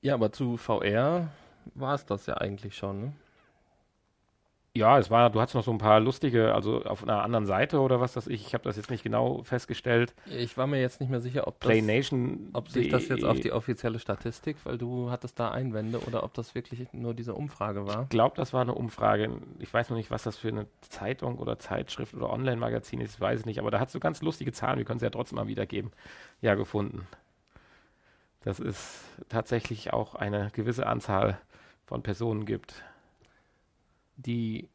ja, aber zu VR war es das ja eigentlich schon, ne? Ja, es war, du hattest noch so ein paar lustige, also auf einer anderen Seite oder was das ich, ich habe das jetzt nicht genau festgestellt. Ich war mir jetzt nicht mehr sicher, ob, das, Nation ob sich das jetzt auf die offizielle Statistik, weil du hattest da Einwände oder ob das wirklich nur diese Umfrage war. Ich glaube, das war eine Umfrage. Ich weiß noch nicht, was das für eine Zeitung oder Zeitschrift oder Online-Magazin ist, ich weiß es nicht, aber da hast du ganz lustige Zahlen, wir können sie ja trotzdem mal wiedergeben, ja gefunden. Dass es tatsächlich auch eine gewisse Anzahl von Personen gibt die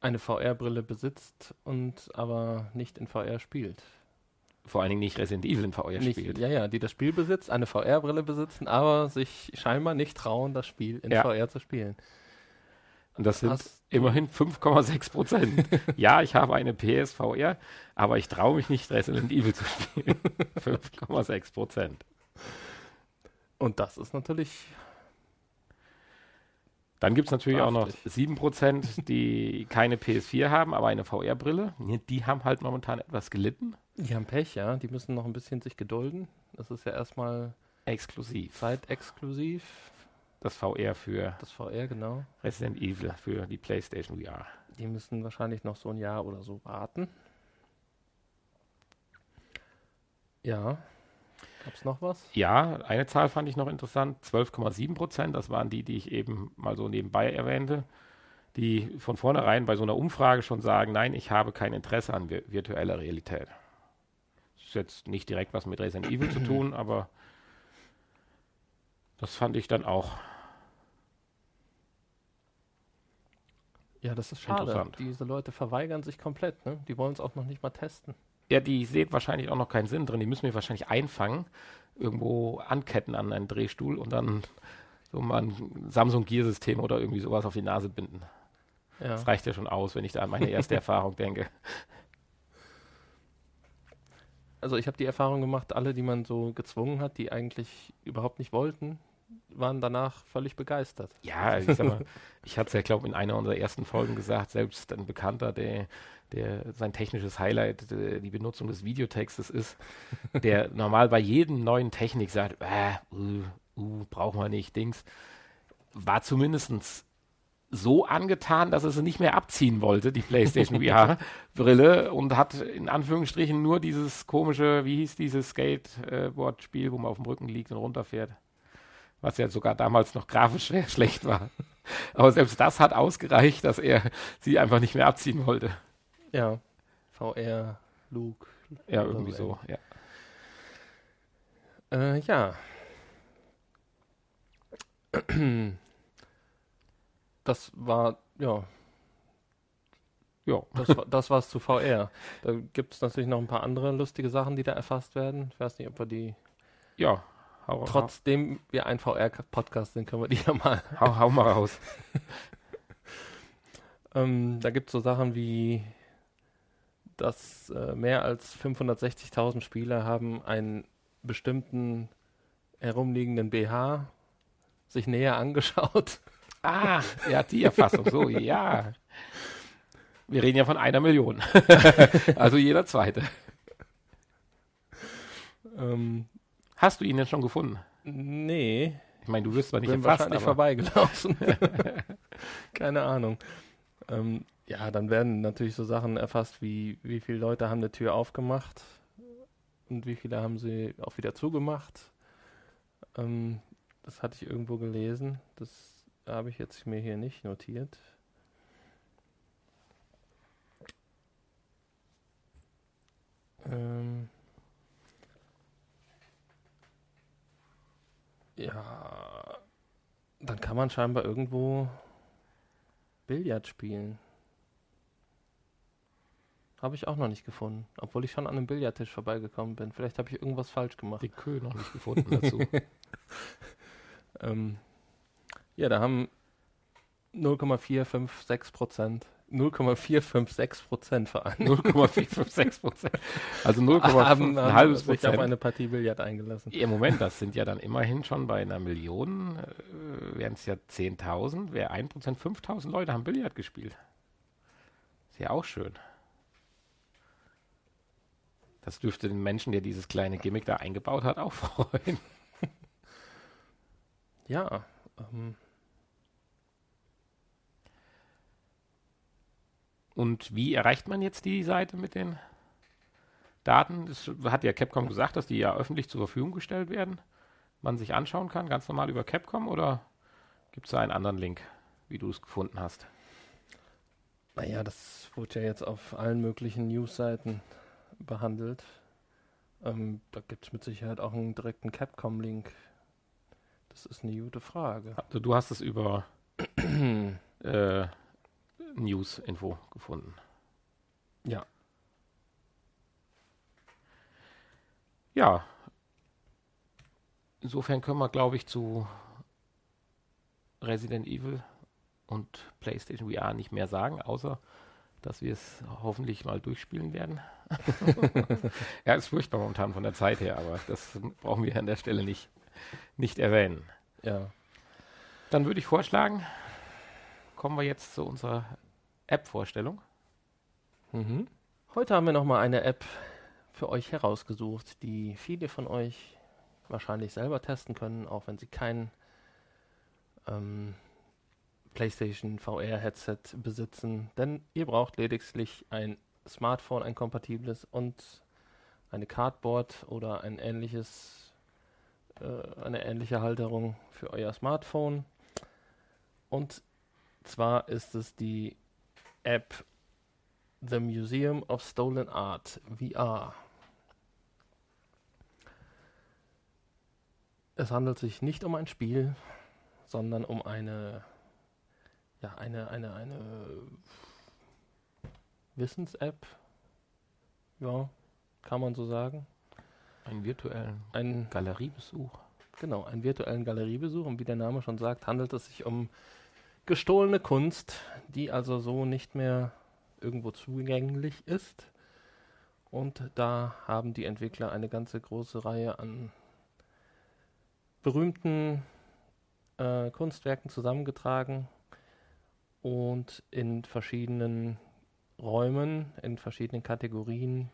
eine VR-Brille besitzt und aber nicht in VR spielt. Vor allen Dingen nicht Resident Evil in VR nicht, spielt. Ja, ja, die das Spiel besitzt, eine VR-Brille besitzen, aber sich scheinbar nicht trauen, das Spiel in ja. VR zu spielen. Und das sind Hast immerhin 5,6 Prozent. ja, ich habe eine PSVR, aber ich traue mich nicht, Resident Evil zu spielen. 5,6 Prozent. Und das ist natürlich dann gibt es natürlich auch noch 7%, die keine PS4 haben, aber eine VR-Brille. Die haben halt momentan etwas gelitten. Die haben Pech, ja. Die müssen noch ein bisschen sich gedulden. Das ist ja erstmal exklusiv. Zeitexklusiv. Das VR für das VR, genau. Resident Evil für die PlayStation VR. Die müssen wahrscheinlich noch so ein Jahr oder so warten. Ja. Gab es noch was? Ja, eine Zahl fand ich noch interessant, 12,7 Prozent, das waren die, die ich eben mal so nebenbei erwähnte, die von vornherein bei so einer Umfrage schon sagen, nein, ich habe kein Interesse an vir virtueller Realität. Das ist jetzt nicht direkt was mit Resident Evil zu tun, aber das fand ich dann auch Ja, das ist schade. Diese Leute verweigern sich komplett. Ne? Die wollen es auch noch nicht mal testen. Ja, die sehen wahrscheinlich auch noch keinen Sinn drin. Die müssen wir wahrscheinlich einfangen, irgendwo anketten an einen Drehstuhl und dann so mal ein Samsung Gear-System oder irgendwie sowas auf die Nase binden. Ja. Das reicht ja schon aus, wenn ich da an meine erste Erfahrung denke. Also ich habe die Erfahrung gemacht, alle, die man so gezwungen hat, die eigentlich überhaupt nicht wollten, waren danach völlig begeistert. Ja, ich sag mal, ich hatte es ja, glaube ich, in einer unserer ersten Folgen gesagt, selbst ein Bekannter, der der sein technisches Highlight äh, die Benutzung des Videotextes ist, der normal bei jedem neuen Technik sagt, äh, uh, uh, brauchen wir nicht, Dings, war zumindest so angetan, dass er sie nicht mehr abziehen wollte, die PlayStation VR-Brille, und hat in Anführungsstrichen nur dieses komische, wie hieß dieses Skateboard-Spiel, wo man auf dem Rücken liegt und runterfährt, was ja sogar damals noch grafisch sehr schlecht war. Aber selbst das hat ausgereicht, dass er sie einfach nicht mehr abziehen wollte. Ja, VR, Luke. Ja, irgendwie so, ja. Äh, ja. Das war, ja. Ja. Das, das war es zu VR. Da gibt es natürlich noch ein paar andere lustige Sachen, die da erfasst werden. Ich weiß nicht, ob wir die. Ja. Hau, Trotzdem hau. wir ein VR-Podcast sind, können wir die ja mal. Hau, hau mal raus. ähm, da gibt es so Sachen wie, dass äh, mehr als 560.000 Spieler haben einen bestimmten herumliegenden BH sich näher angeschaut. Ah, ja, die Erfassung, so, ja. Wir reden ja von einer Million. also jeder zweite. Ähm, Hast du ihn denn schon gefunden? Nee. Ich meine, du wirst zwar nicht bin erfasst, wahrscheinlich aber vorbeigelaufen. Keine Ahnung. Ähm, ja, dann werden natürlich so Sachen erfasst, wie wie viele Leute haben eine Tür aufgemacht und wie viele haben sie auch wieder zugemacht. Ähm, das hatte ich irgendwo gelesen. Das habe ich jetzt mir hier nicht notiert. Ähm ja, dann kann man scheinbar irgendwo Billard spielen. Habe ich auch noch nicht gefunden, obwohl ich schon an einem Billardtisch vorbeigekommen bin. Vielleicht habe ich irgendwas falsch gemacht. Die Kö noch nicht gefunden dazu. ähm, ja, da haben 0,456 Prozent 0,456 Prozent Vereine. 0,456 Prozent. Also 0,5 haben, ein halbes Prozent. Ich auf eine Partie Billard eingelassen. Im Moment, das sind ja dann immerhin schon bei einer Million, äh, wären es ja 10.000, wäre 1 Prozent, 5.000 Leute haben Billard gespielt. Ist ja auch schön. Das dürfte den Menschen, der dieses kleine Gimmick da eingebaut hat, auch freuen. Ja, ähm, Und wie erreicht man jetzt die Seite mit den Daten? Das hat ja Capcom gesagt, dass die ja öffentlich zur Verfügung gestellt werden. Man sich anschauen kann, ganz normal über Capcom oder gibt es da einen anderen Link, wie du es gefunden hast? Naja, das wurde ja jetzt auf allen möglichen News-Seiten behandelt. Ähm, da gibt es mit Sicherheit auch einen direkten Capcom-Link. Das ist eine gute Frage. Also du hast es über äh, News-Info gefunden. Ja. Ja. Insofern können wir, glaube ich, zu Resident Evil und PlayStation VR nicht mehr sagen, außer dass wir es hoffentlich mal durchspielen werden. ja, ist furchtbar momentan von der Zeit her, aber das brauchen wir an der Stelle nicht, nicht erwähnen. Ja. Dann würde ich vorschlagen, kommen wir jetzt zu unserer App-Vorstellung. Mhm. Heute haben wir nochmal eine App für euch herausgesucht, die viele von euch wahrscheinlich selber testen können, auch wenn sie kein ähm, PlayStation VR-Headset besitzen. Denn ihr braucht lediglich ein Smartphone, ein kompatibles und eine Cardboard oder ein ähnliches, äh, eine ähnliche Halterung für euer Smartphone. Und zwar ist es die App The Museum of Stolen Art VR. Es handelt sich nicht um ein Spiel, sondern um eine, ja, eine, eine, eine Wissens-App. Ja, kann man so sagen. Einen virtuellen ein, Galeriebesuch. Genau, einen virtuellen Galeriebesuch. Und wie der Name schon sagt, handelt es sich um gestohlene Kunst, die also so nicht mehr irgendwo zugänglich ist. Und da haben die Entwickler eine ganze große Reihe an berühmten äh, Kunstwerken zusammengetragen und in verschiedenen Räumen, in verschiedenen Kategorien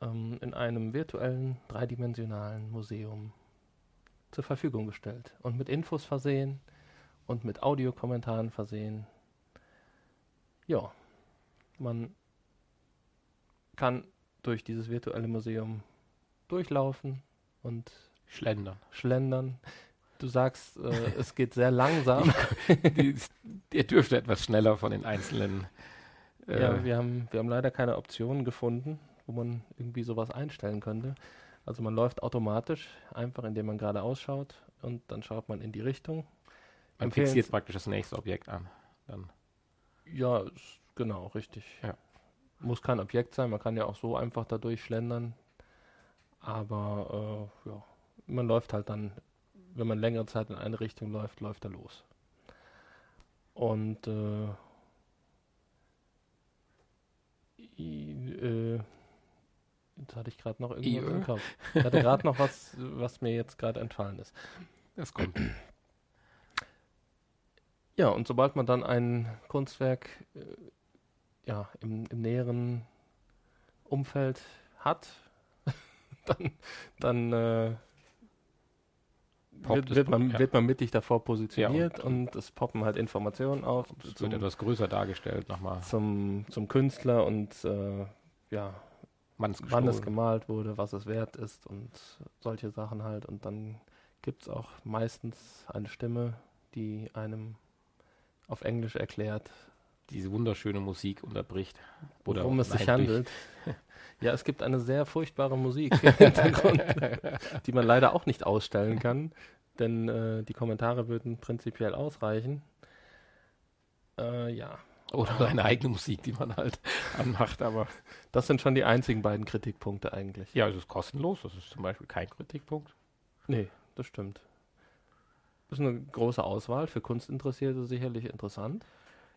ähm, in einem virtuellen, dreidimensionalen Museum zur Verfügung gestellt und mit Infos versehen und mit Audiokommentaren versehen. Ja, man kann durch dieses virtuelle Museum durchlaufen und schlendern. Schlendern. Du sagst, äh, es geht sehr langsam. ihr dürft etwas schneller von den einzelnen. Äh ja, wir haben, wir haben leider keine Optionen gefunden, wo man irgendwie sowas einstellen könnte. Also man läuft automatisch, einfach indem man gerade ausschaut und dann schaut man in die Richtung. Man fixiert praktisch das nächste Objekt an. Dann. Ja, genau, richtig. Ja. Muss kein Objekt sein, man kann ja auch so einfach dadurch schlendern. Aber äh, ja, man läuft halt dann, wenn man längere Zeit in eine Richtung läuft, läuft er los. Und äh, äh, jetzt hatte ich gerade noch irgendwas im Kopf. Ich hatte gerade noch was, was mir jetzt gerade entfallen ist. Das kommt. Ja, und sobald man dann ein Kunstwerk äh, ja, im, im näheren Umfeld hat, dann, dann äh, wird, wird, man, ja. wird man mittig davor positioniert ja, und, und, es poppen halt Informationen auf. Es wird etwas größer dargestellt nochmal. Zum, zum Künstler und äh, ja, wann es gemalt wurde, was es wert ist und solche Sachen halt. Und dann gibt es auch meistens eine Stimme, die einem auf Englisch erklärt. Diese wunderschöne Musik unterbricht. Oder worum es sich handelt. Ja, es gibt eine sehr furchtbare Musik im Hintergrund, die man leider auch nicht ausstellen kann, denn äh, die Kommentare würden prinzipiell ausreichen. Äh, ja. Oder eine eigene Musik, die man halt anmacht, aber. Das sind schon die einzigen beiden Kritikpunkte eigentlich. Ja, es ist kostenlos, das ist zum Beispiel kein Kritikpunkt. Nee, das stimmt. Das ist eine große Auswahl, für Kunstinteressierte sicherlich interessant.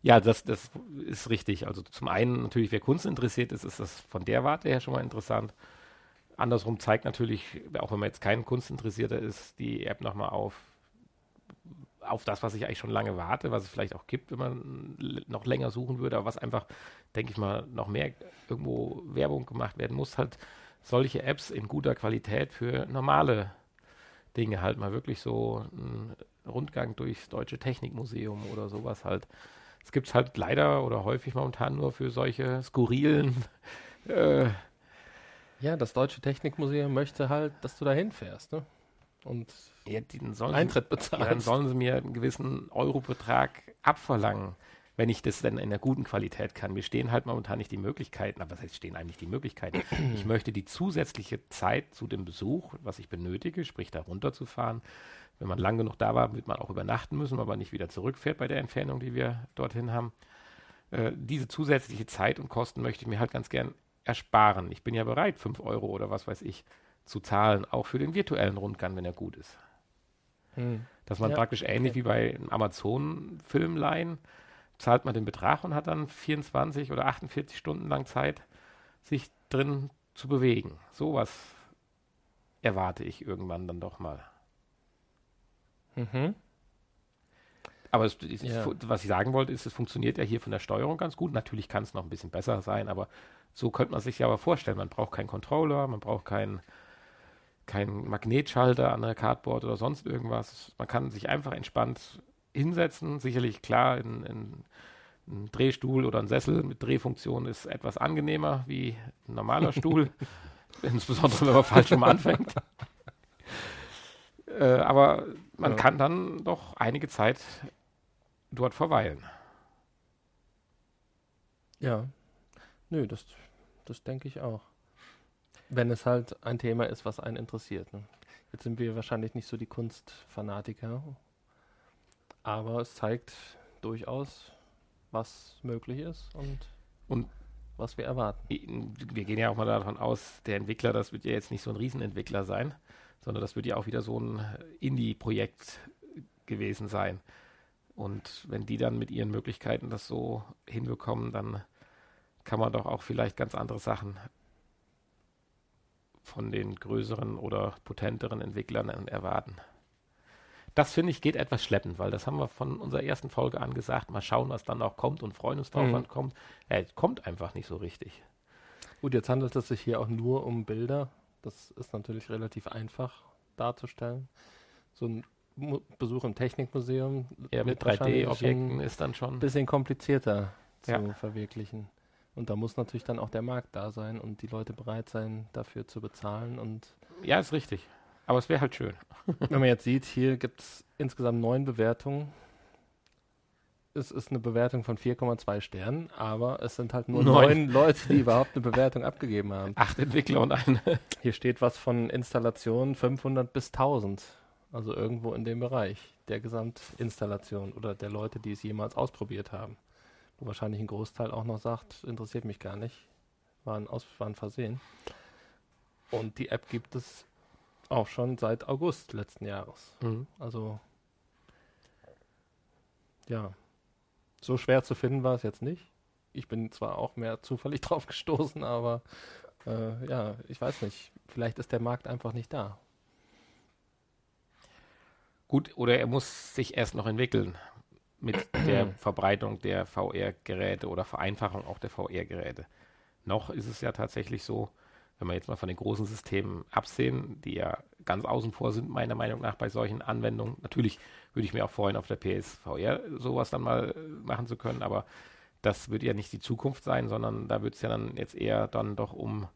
Ja, das, das ist richtig. Also zum einen natürlich, wer Kunst interessiert ist, ist das von der Warte her schon mal interessant. Andersrum zeigt natürlich, auch wenn man jetzt kein Kunstinteressierter ist, die App nochmal auf, auf das, was ich eigentlich schon lange warte, was es vielleicht auch gibt, wenn man noch länger suchen würde, aber was einfach, denke ich mal, noch mehr irgendwo Werbung gemacht werden muss, halt solche Apps in guter Qualität für normale Dinge halt mal wirklich so ein Rundgang durchs Deutsche Technikmuseum oder sowas halt es gibt es halt leider oder häufig momentan nur für solche skurrilen. Äh, ja, das Deutsche Technikmuseum möchte halt, dass du da hinfährst, ne? Und ja, Eintritt bezahlst. Ja, dann sollen sie mir einen gewissen Eurobetrag abverlangen, wenn ich das dann in einer guten Qualität kann. Mir stehen halt momentan nicht die Möglichkeiten, aber was heißt stehen eigentlich die Möglichkeiten? ich möchte die zusätzliche Zeit zu dem Besuch, was ich benötige, sprich da runterzufahren, wenn man lang genug da war, wird man auch übernachten müssen, aber nicht wieder zurückfährt bei der Entfernung, die wir dorthin haben. Äh, diese zusätzliche Zeit und Kosten möchte ich mir halt ganz gern ersparen. Ich bin ja bereit, 5 Euro oder was weiß ich zu zahlen, auch für den virtuellen Rundgang, wenn er gut ist. Hm. Dass man ja, praktisch ähnlich okay. wie bei Amazon-Filmleihen zahlt man den Betrag und hat dann 24 oder 48 Stunden lang Zeit, sich drin zu bewegen. Sowas erwarte ich irgendwann dann doch mal. Mhm. Aber es, es, ja. was ich sagen wollte, ist, es funktioniert ja hier von der Steuerung ganz gut. Natürlich kann es noch ein bisschen besser sein, aber so könnte man sich ja aber vorstellen. Man braucht keinen Controller, man braucht keinen kein Magnetschalter an der Cardboard oder sonst irgendwas. Man kann sich einfach entspannt hinsetzen. Sicherlich klar, in, in ein Drehstuhl oder ein Sessel mit Drehfunktion ist etwas angenehmer wie ein normaler Stuhl, insbesondere wenn man falsch rum anfängt. Äh, aber man ja. kann dann doch einige Zeit dort verweilen. Ja. Nö, das, das denke ich auch. Wenn es halt ein Thema ist, was einen interessiert. Ne? Jetzt sind wir wahrscheinlich nicht so die Kunstfanatiker, aber es zeigt durchaus, was möglich ist und, und was wir erwarten. Wir gehen ja auch mal davon aus, der Entwickler, das wird ja jetzt nicht so ein Riesenentwickler sein sondern das wird ja auch wieder so ein Indie-Projekt gewesen sein. Und wenn die dann mit ihren Möglichkeiten das so hinbekommen, dann kann man doch auch vielleicht ganz andere Sachen von den größeren oder potenteren Entwicklern erwarten. Das finde ich geht etwas schleppend, weil das haben wir von unserer ersten Folge an gesagt. Mal schauen, was dann auch kommt und freuen uns drauf, mhm. wann kommt. Er kommt einfach nicht so richtig. Gut, jetzt handelt es sich hier auch nur um Bilder das ist natürlich relativ einfach darzustellen. So ein Mu Besuch im Technikmuseum Ja, mit wird wahrscheinlich 3D-Objekten schon ist dann schon. ein bisschen komplizierter zu Ja. verwirklichen. Und da muss natürlich dann auch der Markt da sein und die Leute bereit sein, dafür zu bezahlen. Und Ja, ist richtig. Aber es wäre halt schön. wenn man jetzt sieht, hier gibt es insgesamt neun Bewertungen. Es ist eine Bewertung von 4,2 Sternen, aber es sind halt nur Neun. neun Leute, die überhaupt eine Bewertung abgegeben haben. Acht Entwickler und eine. Hier steht was von Installationen 500 bis 1000. Also irgendwo in dem Bereich der Gesamtinstallation oder der Leute, die es jemals ausprobiert haben. Wo wahrscheinlich ein Großteil auch noch sagt, interessiert mich gar nicht. War ein, Aus war ein Versehen. Und die App gibt es auch schon seit August letzten Jahres. Mhm. Also, ja. So schwer zu finden war es jetzt nicht. Ich bin zwar auch mehr zufällig drauf gestoßen, aber äh, ja, ich weiß nicht. Vielleicht ist der Markt einfach nicht da. Gut, oder er muss sich erst noch entwickeln mit der Verbreitung der VR-Geräte oder Vereinfachung auch der VR-Geräte. Noch ist es ja tatsächlich so, wenn wir jetzt mal von den großen Systemen absehen, die ja ganz außen vor sind, meiner Meinung nach, bei solchen Anwendungen. Natürlich würde ich mir auch freuen, auf der PSVR sowas dann mal äh, machen zu können, aber das wird ja nicht die Zukunft sein, sondern da wird es ja dann jetzt eher dann doch um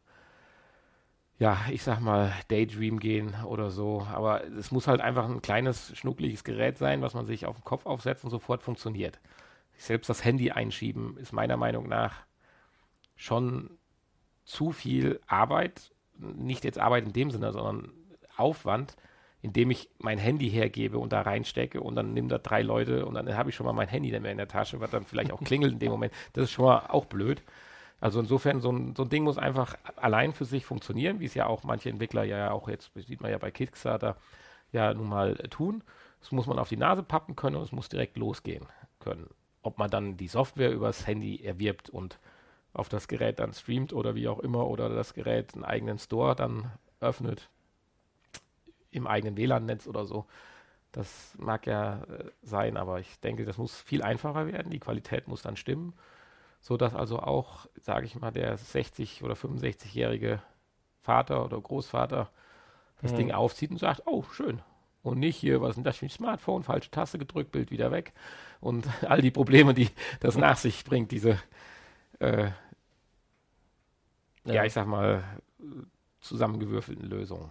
ja, ich sag mal, Daydream gehen oder so. Aber es muss halt einfach ein kleines, schnuckliges Gerät sein, was man sich auf den Kopf aufsetzt und sofort funktioniert. Selbst das Handy einschieben ist meiner Meinung nach schon zu viel Arbeit. Nicht jetzt Arbeit in dem Sinne, sondern Aufwand, indem ich mein Handy hergebe und da reinstecke und dann nimmt da drei Leute und dann habe ich schon mal mein Handy nicht mehr in der Tasche, was dann vielleicht auch klingelt in dem Moment. Das ist schon mal auch blöd. Also insofern, so ein, so ein Ding muss einfach allein für sich funktionieren, wie es ja auch manche Entwickler ja auch jetzt, sieht man ja bei Kickstarter, ja nun mal tun. Das muss man auf die Nase pappen können und es muss direkt losgehen können. Ob man dann die Software übers Handy erwirbt und auf das Gerät dann streamt oder wie auch immer oder das Gerät einen eigenen Store dann öffnet im eigenen WLAN-Netz oder so. Das mag ja äh, sein, aber ich denke, das muss viel einfacher werden. Die Qualität muss dann stimmen so dass also auch, sage ich mal, der 60 oder 65-jährige Vater oder Großvater das Mhm. Ding aufzieht und sagt, oh, schön. Und nicht hier, was ist denn das für ein Smartphone, falsche Taste gedrückt, Bild wieder weg. Und all die Probleme, die das nach sich bringt, diese, äh, ja. ich sag mal, zusammengewürfelten Lösungen.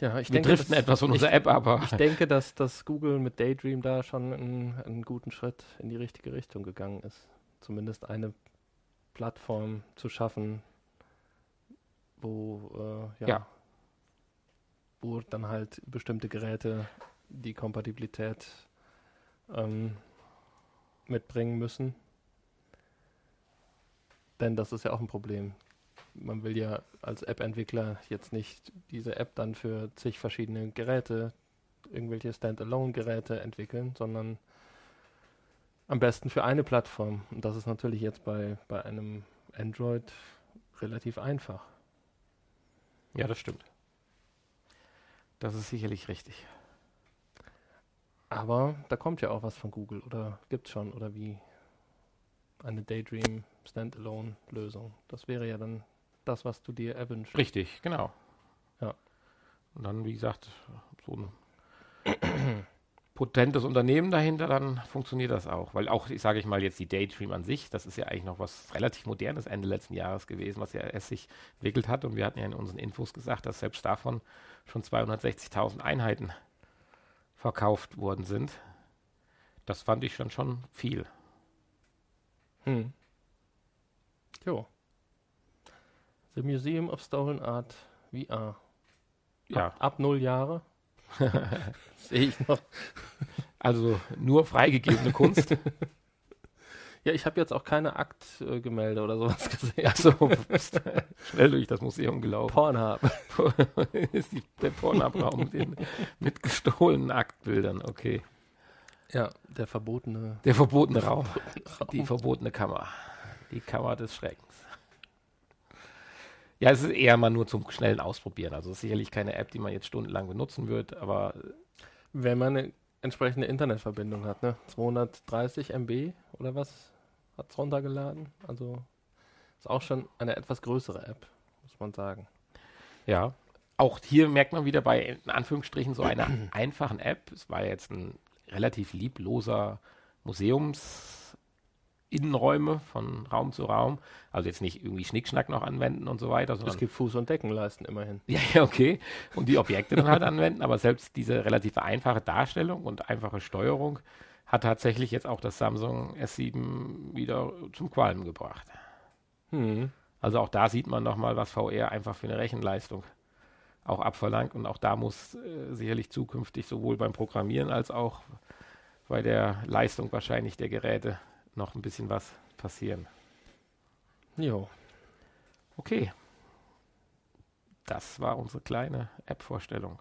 ja, ich Wir denke, driften das- etwas von ich- unserer App, aber Ich denke, dass, dass Google mit Daydream da schon einen, einen guten Schritt in die richtige Richtung gegangen ist. Zumindest eine Plattform zu schaffen, wo, äh, ja, Ja. wo dann halt bestimmte Geräte die Kompatibilität ähm, mitbringen müssen. Denn das ist ja auch ein Problem. Man will ja als App-Entwickler jetzt nicht diese App dann für zig verschiedene Geräte, irgendwelche Standalone-Geräte entwickeln, sondern am besten für eine Plattform. Und das ist natürlich jetzt bei, bei einem Android relativ einfach. ja, das stimmt. Das ist sicherlich richtig. Aber da kommt ja auch was von Google oder gibt's schon oder wie eine Daydream Standalone-Lösung. Das wäre ja dann das, was du dir erwünscht. Richtig, genau. Ja. Und dann, wie gesagt, so ein potentes Unternehmen dahinter, dann funktioniert das auch. Weil auch, ich sage ich mal, jetzt die Daydream an sich, das ist ja eigentlich noch was relativ Modernes Ende letzten Jahres gewesen, was ja erst sich entwickelt hat. Und wir hatten ja in unseren Infos gesagt, dass selbst davon schon 260.000 Einheiten verkauft worden sind. Das fand ich schon schon viel. Hm. Jo. The Museum of Stolen Art VR. Ja, Ab, ab null Jahre. Sehe ich noch. also nur freigegebene Kunst. Ja, ich habe jetzt auch keine Aktgemälde oder sowas gesehen. Achso, schnell durch das Museum gelaufen. Pornhub. ist die, der Pornabraum mit, den, mit gestohlenen Aktbildern, okay. Ja, der verbotene Der verbotene Raum, Raum. die verbotene Kammer, die Kammer des Schreckens. Ja, es ist eher mal nur zum schnellen Ausprobieren. Also es ist sicherlich keine App, die man jetzt stundenlang benutzen wird, aber Wenn man eine entsprechende Internetverbindung hat, ne? 230 MB oder was hat es runtergeladen? Also ist auch schon eine etwas größere App, muss man sagen. ja. auch hier merkt man wieder bei, in Anführungsstrichen, so einer einfachen App. Es war jetzt ein relativ liebloser Museumsinnenräume von Raum zu Raum. Also jetzt nicht irgendwie Schnickschnack noch anwenden und so weiter. Es gibt Fuß- und Deckenleisten immerhin. Ja, ja, okay. Und die Objekte dann halt anwenden, aber selbst diese relativ einfache Darstellung und einfache Steuerung hat tatsächlich jetzt auch das Samsung S7 wieder zum Qualmen gebracht. Hm. Also auch da sieht man nochmal, was VR einfach für eine Rechenleistung auch abverlangt. Und auch da muss äh, sicherlich zukünftig sowohl beim Programmieren als auch bei der Leistung wahrscheinlich der Geräte noch ein bisschen was passieren. Jo. Okay. Das war unsere kleine App-Vorstellung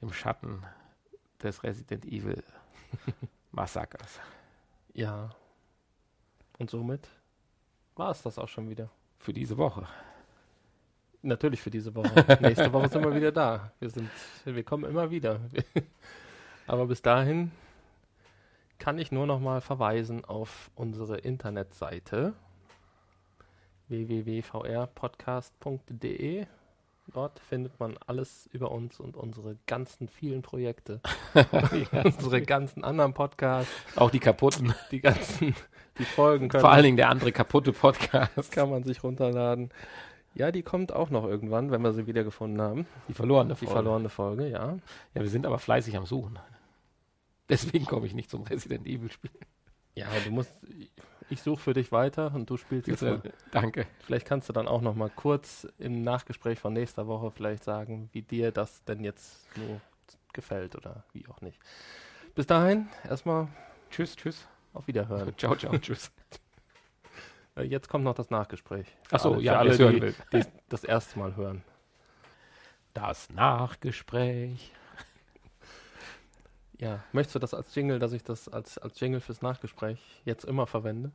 im Schatten des Resident Evil Massakers. Ja. Und somit war es das auch schon wieder. Für diese Woche. Natürlich für diese Woche. Nächste Woche sind wir wieder da. Wir sind, wir kommen immer wieder. Aber bis dahin kann ich nur noch mal verweisen auf unsere Internetseite www.vrpodcast.de. Dort findet man alles über uns und unsere ganzen vielen Projekte. unsere ganzen anderen Podcasts, Auch die kaputten. die ganzen, die Folgen können Vor allen Dingen der andere kaputte Podcast. kann man sich runterladen. Ja, die kommt auch noch irgendwann, wenn wir sie wieder gefunden haben. Die verlorene Die Folge. verlorene Folge, ja. Ja, wir sind aber fleißig am Suchen. Deswegen komme ich nicht zum Resident Evil Spiel. Ja, du musst. Ich suche für dich weiter und du spielst jetzt mal. Danke. Vielleicht kannst du dann auch noch mal kurz im Nachgespräch von nächster Woche vielleicht sagen, wie dir das denn jetzt so gefällt oder wie auch nicht. Bis dahin erstmal Tschüss, tschüss. auf Wiederhören. Ciao, ciao, tschüss. Äh, Jetzt kommt noch das Nachgespräch. Für Ach so, alle- ja, alle, die, will. die das erste Mal hören. Das Nachgespräch. Ja, möchtest du das als Jingle, dass ich das als, als Jingle fürs Nachgespräch jetzt immer verwende?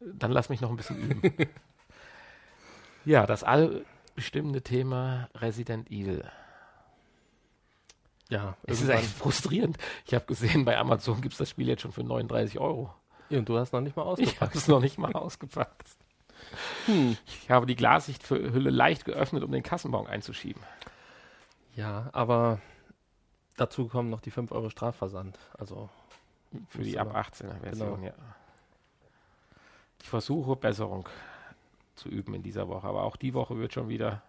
Dann lass mich noch ein bisschen üben. ja, das allbestimmende Thema Resident Evil. Ja, Es ist echt frustrierend. Ich habe gesehen, bei Amazon gibt es das Spiel jetzt schon für 39 Euro. Ja, und du hast noch nicht mal Ich ausgepackt. habe es noch nicht mal ausgepackt. Hm. Ich habe die Glassichthülle leicht geöffnet, um den Kassenbon einzuschieben. Ja, aber dazu kommen noch die 5 Euro Strafversand. Also, Für die ab aber- 18er Version, genau. ja. Ich versuche Besserung zu üben in dieser Woche, aber auch die Woche wird schon wieder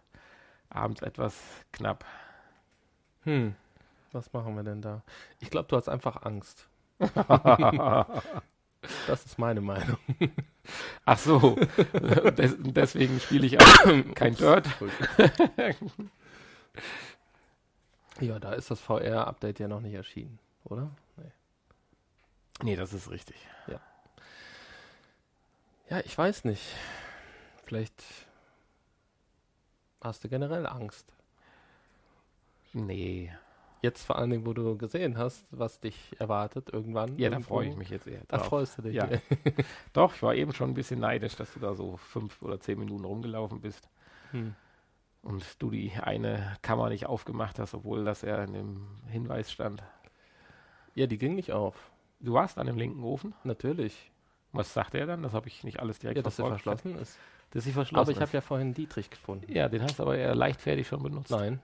abends etwas knapp. hm, was machen wir denn da? Ich glaube, du hast einfach Angst. Das ist meine Meinung. Ach so, Des deswegen spiele ich auch kein Dirt. Ja, da ist das VR-Update ja noch nicht erschienen, oder? Nee. Nee, das ist richtig. Ja, ich weiß nicht. Vielleicht hast du generell Angst. Nee, Jetzt vor allen Dingen, wo du gesehen hast, was dich erwartet irgendwann. ja, da freue ich mich jetzt eher. Da drauf. freust du dich. Ja. Doch, ich war eben schon ein bisschen neidisch, dass du da so fünf oder zehn Minuten rumgelaufen bist Hm. Und du die eine Kammer nicht aufgemacht hast, obwohl das ja in dem Hinweis stand. ja, die ging nicht auf. Du warst an dem linken Ofen. Natürlich. Was sagte er dann? Das habe ich nicht alles direkt Ja, dass er verfolgt. verschlossen ist. Dass sie verschlossen Aber ich habe ja vorhin Dietrich gefunden. Ja, den hast du aber eher leichtfertig schon benutzt. Nein,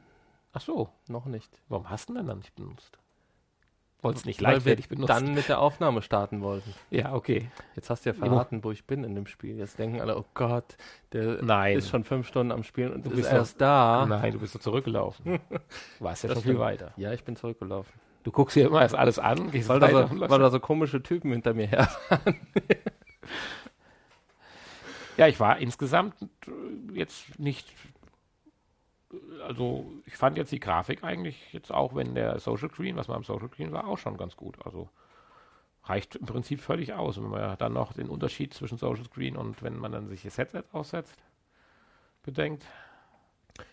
Ach so, noch nicht. warum hast du ihn denn dann nicht benutzt? Wolltest nicht Weil leichtfertig benutzen? dann mit der Aufnahme starten wollten. ja, okay. Jetzt hast du ja verraten, wo ich bin in dem Spiel. Jetzt denken alle, oh Gott, der Nein. ist schon fünf Stunden am Spielen und Du ist bist erst da. Nein, du bist so zurückgelaufen. Du warst ja Das schon viel weiter. Ja, ich bin zurückgelaufen. Du guckst hier immer erst alles an, gehst Weil da, so, weil da so komische Typen hinter mir her. Ja, ich war insgesamt jetzt nicht. Also, ich fand jetzt die Grafik eigentlich jetzt auch, wenn der Social Screen, was man am Social Screen war, auch schon ganz gut. Also, reicht im Prinzip völlig aus. Und wenn man ja dann noch den Unterschied zwischen Social Screen und wenn man dann sich das Headset aussetzt, bedenkt.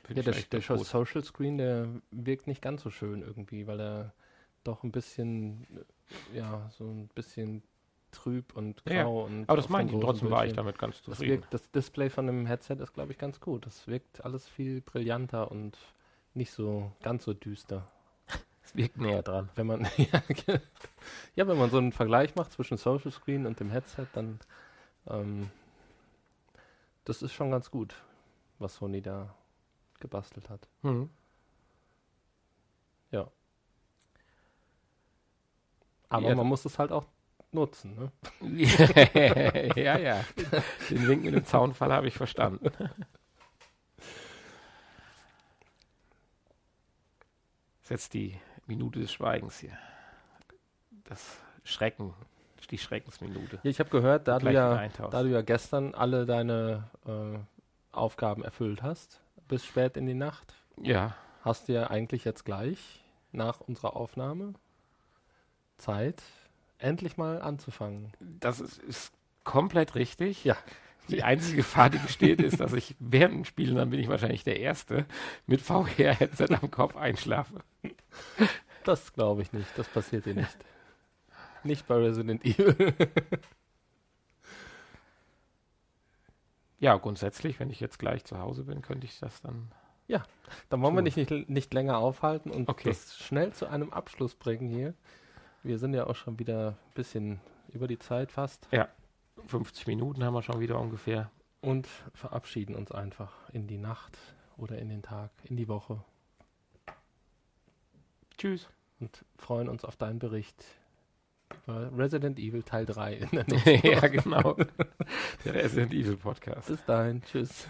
Ja, der, der. Social Screen, der wirkt nicht ganz so schön irgendwie, weil er doch ein bisschen, ja, so ein bisschen trüb und Ja, ja. grau und. Aber das meine ich, trotzdem war ich damit ganz Das, zufrieden. wirkt, das Display von dem Headset ist, glaube ich, ganz gut. Das wirkt alles viel brillanter und nicht so ganz so düster. Es wirkt näher dran. Wenn man ja, wenn man so einen Vergleich macht zwischen Social Screen und dem Headset, dann ähm, das ist schon ganz gut, was Sony da gebastelt hat. Hm. Ja. Aber Ja, man muss es halt auch nutzen. Ne? ja, ja. Den Wink mit dem Zaunfall habe ich verstanden. Das ist jetzt die Minute des Schweigens hier. Das Schrecken, die Schreckensminute. Ja, ich habe gehört, da du, ja, da du ja gestern alle deine äh, Aufgaben erfüllt hast, bis spät in die Nacht, Ja, hast du ja eigentlich jetzt gleich nach unserer Aufnahme Zeit, endlich mal anzufangen. das ist, ist komplett richtig. Ja. Die einzige Gefahr, die besteht, ist, dass ich während dem Spielen, dann bin ich wahrscheinlich der Erste, mit VR-Headset am Kopf einschlafe. Das glaube ich nicht, das passiert dir nicht. nicht bei Resident Evil. Ja, grundsätzlich, wenn ich jetzt gleich zu Hause bin, könnte ich das dann. Dann wollen wir So. dich nicht, nicht länger aufhalten und Okay. das schnell zu einem Abschluss bringen hier. Wir sind ja auch schon wieder ein bisschen über die Zeit fast 50 Minuten haben wir schon wieder ungefähr. und verabschieden uns einfach in die Nacht oder in den Tag, in die Woche Tschüss. und freuen uns auf deinen Bericht über Resident Evil Teil 3 in der nächsten ja, genau. Der Resident Evil Podcast. Bis dahin, tschüss.